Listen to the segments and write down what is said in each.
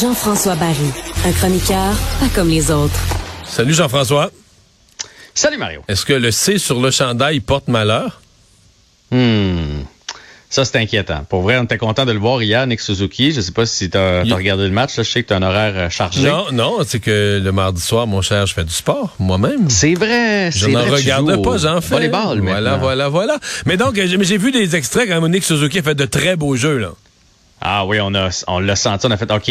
Jean-François Barry, un chroniqueur pas comme les autres. Salut Jean-François. Salut Mario. Est-ce que le C sur le chandail porte malheur? Hmm. Ça, c'est inquiétant. Pour vrai, on était content de le voir hier, Nick Suzuki. Je sais pas si tu as, regardé le match. je sais que tu as un horaire euh, chargé. Non, non, c'est que le mardi soir, mon cher, je fais du sport, moi-même. C'est vrai. Je n'en regarde pas, j'en fais. Volleyball, Voilà, voilà, voilà. Mais donc, j'ai vu des extraits quand Nick Suzuki a fait de très beaux jeux, là. Ah oui, on a on l'a senti, on a fait OK.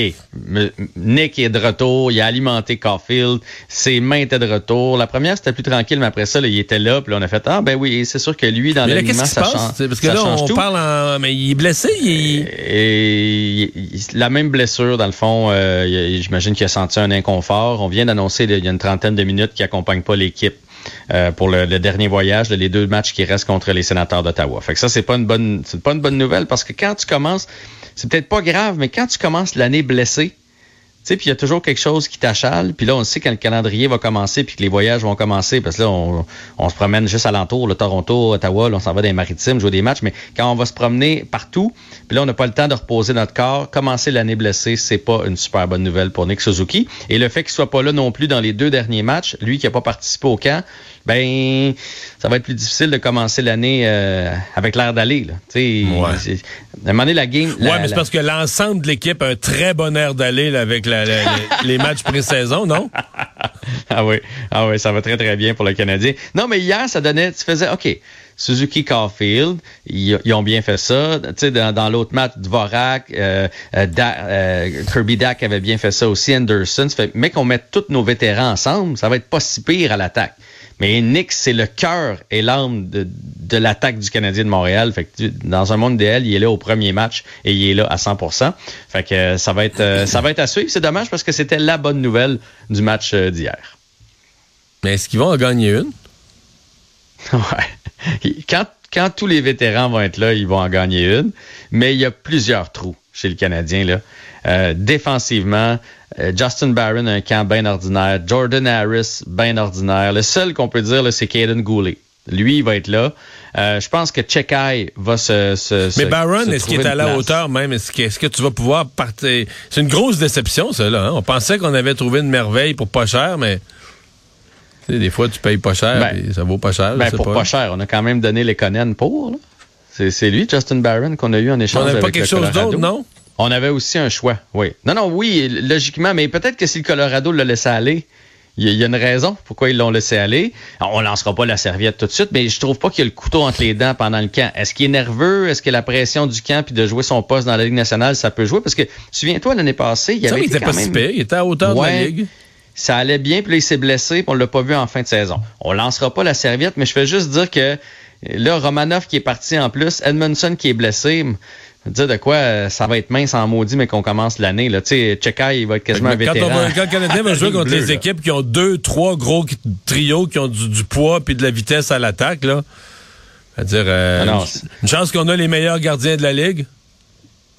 Nick est de retour, il a alimenté Caulfield, ses mains étaient de retour. La première c'était plus tranquille, mais après ça, il était là, puis là, on a fait ah ben oui, c'est sûr que lui dans l'alignement ça change. Parce que là on parle en mais il est blessé, il... Et, la même blessure dans le fond, euh, j'imagine qu'il a senti un inconfort. On vient d'annoncer il y a une trentaine de minutes qu'il accompagne pas l'équipe. Euh, pour le, dernier voyage, les deux matchs qui restent contre les sénateurs d'Ottawa. Fait que ça, c'est pas une bonne, c'est pas une bonne nouvelle parce que quand tu commences, c'est peut-être pas grave, mais quand tu commences l'année blessé, sais, puis il y a toujours quelque chose qui t'achale. Puis là, on sait quand le calendrier va commencer, puis que les voyages vont commencer, parce que là, on, se promène juste alentour, le Toronto, Ottawa, là, on s'en va dans les maritimes, jouer des matchs. Mais quand on va se promener partout, puis là, on n'a pas le temps de reposer notre corps, commencer l'année blessée, c'est pas une super bonne nouvelle pour Nick Suzuki. Et le fait qu'il soit pas là non plus dans les deux derniers matchs, lui qui a pas participé au camp, ben ça va être plus difficile de commencer l'année euh, avec l'air d'aller. Là. Ouais. À un moment donné, la game. ouais, mais c'est parce que l'ensemble de l'équipe a un très bon air d'aller avec les, matchs pré-saison, non? ah oui, ah ça va très très bien pour le Canadien. Non, mais hier, ça donnait, tu faisais, OK. Suzuki Caulfield, ils, ont bien fait ça. Tu sais, dans, l'autre match, Dvorak, euh, euh, Kirby Dack avait bien fait ça aussi, Anderson. Ça fait, mais qu'on mette tous nos vétérans ensemble, ça va être pas si pire à l'attaque. Mais Nick, c'est le cœur et l'âme de, de l'attaque du Canadien de Montréal. Fait que dans un monde idéal, il est là au premier match et il est là à 100% Fait que euh, ça va être euh, ça va être à suivre. C'est dommage parce que c'était la bonne nouvelle du match euh, d'hier. Mais est-ce qu'ils vont en gagner une? ouais. Quand, quand tous les vétérans vont être là, ils vont en gagner une. Mais il y a plusieurs trous chez le Canadien. Là. Euh, défensivement, Justin Barron a un camp bien ordinaire. Jordan Harris, bien ordinaire. Le seul qu'on peut dire, c'est Caden Goulet. Lui, il va être là. Euh, je pense que Chekai va se. Mais Barron, est-ce qu'il est à la hauteur même? Est-ce que, tu vas pouvoir partir? C'est une grosse déception, ça, là. Hein? On pensait qu'on avait trouvé une merveille pour pas cher, mais. des fois, tu payes pas cher ben, et ça vaut pas cher. Ben, pour pas. cher, on a quand même donné les Conan pour. C'est lui, Justin Barron, qu'on a eu en échange. On n'avait pas quelque chose d'autre, non? On avait aussi un choix, oui. Non, non, oui, logiquement, mais peut-être que si le Colorado l'a laissé aller, il y, a une raison pourquoi ils l'ont laissé aller. On lancera pas la serviette tout de suite, mais je trouve pas qu'il y a le couteau entre les dents pendant le camp. Est-ce qu'il est nerveux? Est-ce que la pression du camp puis de jouer son poste dans la Ligue nationale, ça peut jouer? Parce que, souviens-toi, l'année passée, il y avait. il était pas si il était à hauteur de la Ligue. Ça allait bien, puis là, il s'est blessé, puis on l'a pas vu en fin de saison. On lancera pas la serviette, mais je fais juste dire que là, Romanov qui est parti en plus, Edmondson qui est blessé dire de quoi euh, ça va être mince en maudit, mais qu'on commence l'année. Tu sais, Chekai, il va être quasiment un vétéran. quand le Canadien va jouer contre les équipes qui ont deux, trois gros trios qui ont du, poids puis de la vitesse à l'attaque, là, dire euh, ah une, chance qu'on a les meilleurs gardiens de la Ligue.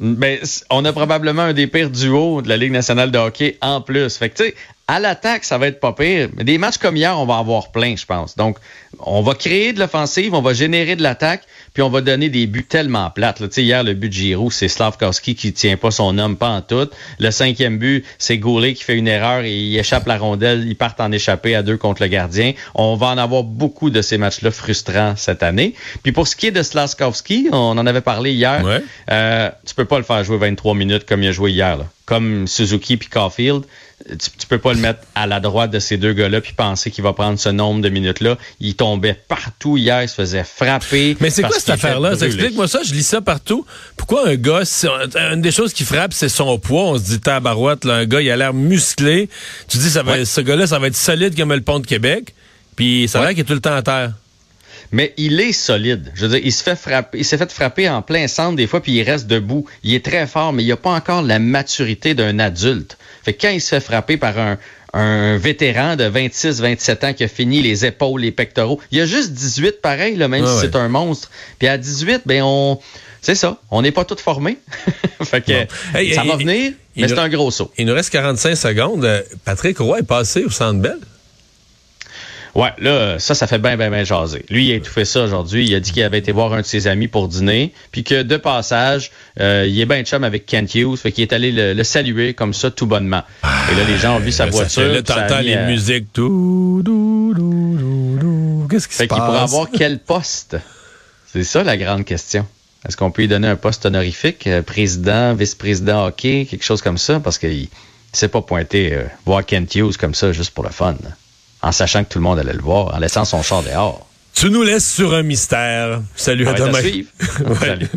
Ben, on a probablement un des pires duos de la Ligue nationale de hockey en plus. Fait que, tu sais, à l'attaque, ça va être pas pire. Mais des matchs comme hier, on va avoir plein, je pense. Donc, on va créer de l'offensive, on va générer de l'attaque, puis on va donner des buts tellement plates. Là. Hier, le but de Giroud, c'est Slavkowski qui tient pas son homme, pas en tout. Le cinquième but, c'est Goulet qui fait une erreur et il échappe la rondelle. Ils partent en échapper à deux contre le gardien. On va en avoir beaucoup de ces matchs-là frustrants cette année. Puis pour ce qui est de Slavkowski, on en avait parlé hier. Euh, tu peux pas le faire jouer 23 minutes comme il a joué hier. Là. Comme Suzuki puis Caulfield tu, tu, peux pas le mettre à la droite de ces deux gars-là puis penser qu'il va prendre ce nombre de minutes-là. Il tombait partout hier, il se faisait frapper. Mais c'est quoi cette affaire-là? Explique-moi ça, je lis ça partout. Pourquoi un gars, une des choses qui frappe, c'est son poids. On se dit, tabarouette, là, un gars, il a l'air musclé. Tu dis, ça va, ce gars-là, ça va être solide comme le pont de Québec. Puis ça ouais. qu'il est tout le temps à terre mais il est solide. Je veux dire, il se fait frapper, il s'est fait frapper en plein centre des fois, puis il reste debout. Il est très fort, mais il n'a pas encore la maturité d'un adulte. Fait que quand il se fait frapper par un, un vétéran de 26-27 ans qui a fini les épaules, les pectoraux, il y a juste 18 pareil, là, même si c'est un monstre. Puis à 18, ben on... C'est ça, on n'est pas tous formés. fait que ça va venir, mais c'est un gros saut. Il nous reste 45 secondes. Patrick Roy est passé au Centre Bell. Ouais, là, ça, ça fait bien, bien, bien jaser. Lui, il a étouffé ça aujourd'hui. Il a dit qu'il avait été voir un de ses amis pour dîner, puis que de passage, euh, il est bien chum avec Kent Hughes, fait qu'il est allé le, saluer comme ça tout bonnement. Et là, les gens ont vu sa voiture. Là, t'entends les musiques. Qu'est-ce qui se passe? Fait qu'il pourrait avoir quel poste? C'est ça la grande question. Est-ce qu'on peut lui donner un poste honorifique, euh, président, vice-président hockey, quelque chose comme ça? Parce qu'il ne s'est pas pointé euh, voir Kent Hughes comme ça juste pour le fun en sachant que tout le monde allait le voir, en laissant son char dehors. Tu nous laisses sur un mystère. Salut à demain. Salut.